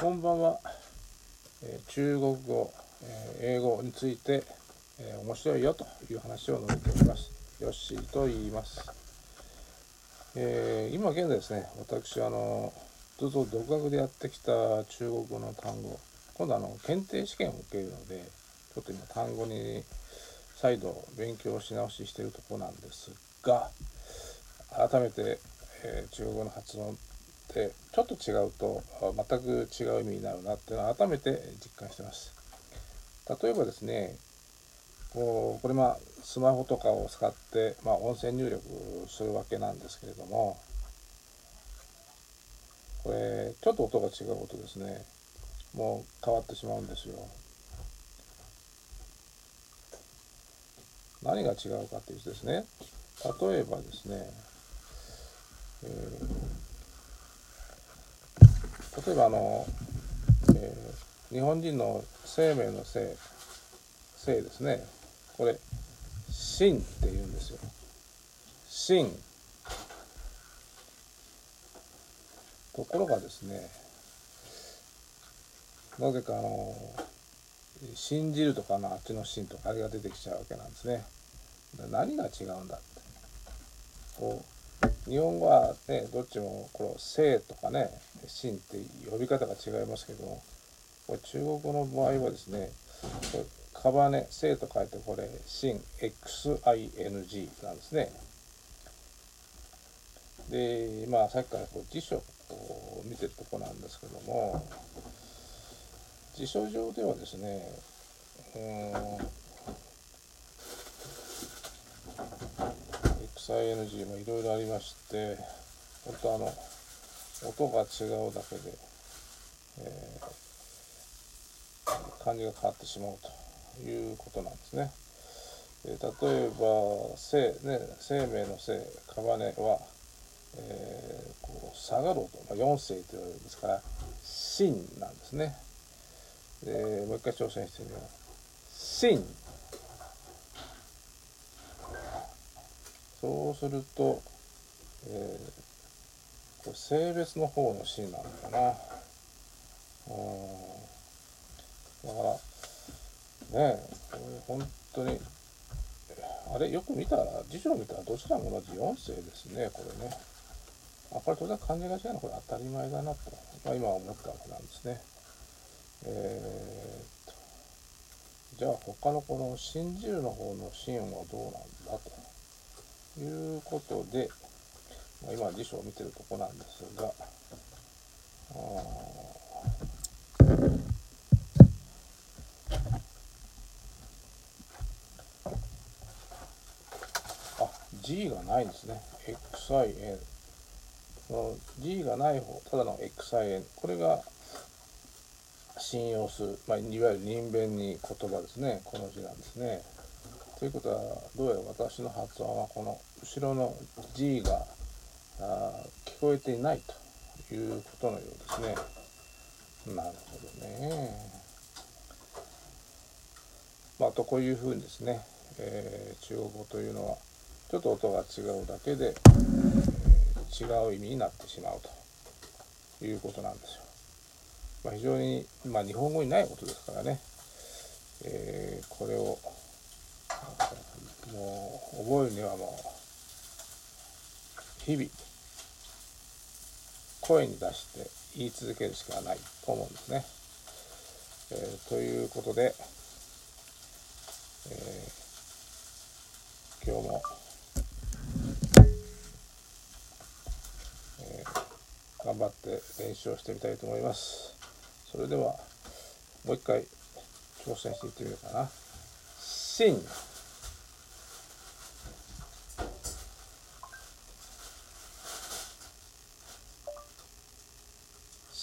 こんばんは、えー中国語、えー英語について、えー面白いよという話を述べております。ヨッシーと言います、えー今現在ですね私あのずっと独学でやってきた中国語の単語今度あの検定試験を受けるのでちょっと今単語に再度勉強し直ししているところなんですが改めて、えー中国語の発音ってちょっと違うと全く違う意味になるなっていうのを改めて実感してます。例えばですねこうこれまあスマホとかを使って、まあ、音声入力するわけなんですけれどもこれちょっと音が違うとですねもう変わってしまうんですよ。何が違うかというとですね例えばですね、えー例えばあの、えー日本人の生命の生生ですね。これ「心」って言うんですよ「心」ところがですねなぜかあの「信じる」とかのあっちの「心」とかあれが出てきちゃうわけなんですね。何が違うんだって。こう日本語はねどっちもこの「生」とかね「心」って呼び方が違いますけどもこれ中国語の場合はですねこれカバネ「生」と書いてこれ「心」XING なんですね。でまあさっきからこう辞書を見てるとこなんですけども辞書上ではですねうーん XING もいろいろありまして本当あの音が違うだけで、えー漢字が変わってしまうということなんですね。えー例えば生,、ね、生命の生カバネは、えーこう下がろうと、まあ、4世と言われるんですから真なんですね。でもう一回挑戦してみよう。真そうすると、えーこれ性別の方の真なのかな。うんだからねえこれ本当にあれよく見たら辞書を見たらどちらも同じ4世ですねこれね。あこれ当然漢字が違うのこれ当たり前だなと、まあ、今思ったわけなんですね。えーっとじゃあ他のこの信じるの方の真はどうなんだと。いうことで、まあ、今辞書を見てるとこなんですがあー。あ G がないんですね。XIN の G がない方ただの XIN これが信用する、まあ、いわゆる人弁に言葉ですね。この字なんですね。ということはどうやら私の発音はこの後ろの G が聞こえていないということのようですね。なるほどね。まあとこういうふうにですね、えー中国語というのはちょっと音が違うだけで、えー違う意味になってしまうということなんですよ。まあ、非常に、まあ、日本語にないことですからね、えーこれをもう覚えるにはもう日々声に出して言い続けるしかないと思うんですね。えーということで、えー今日も、えー頑張って練習をしてみたいと思います。それではもう一回挑戦していってみようかな。シン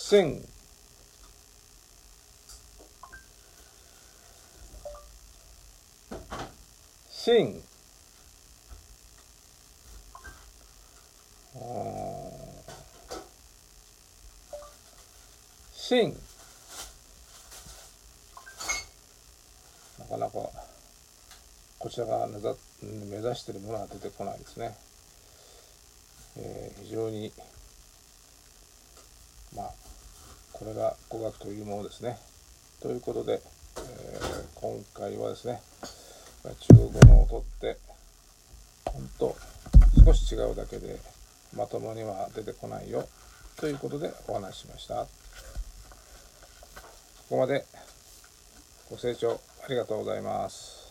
シンシンシンなかなかこちらが目指しているものが出てこないですね、えー非常にまあこれが語学というものですね。ということで、えー、今回はですね中国語の音って本当少し違うだけでまともには出てこないよということでお話ししました。ここまでご清聴ありがとうございます。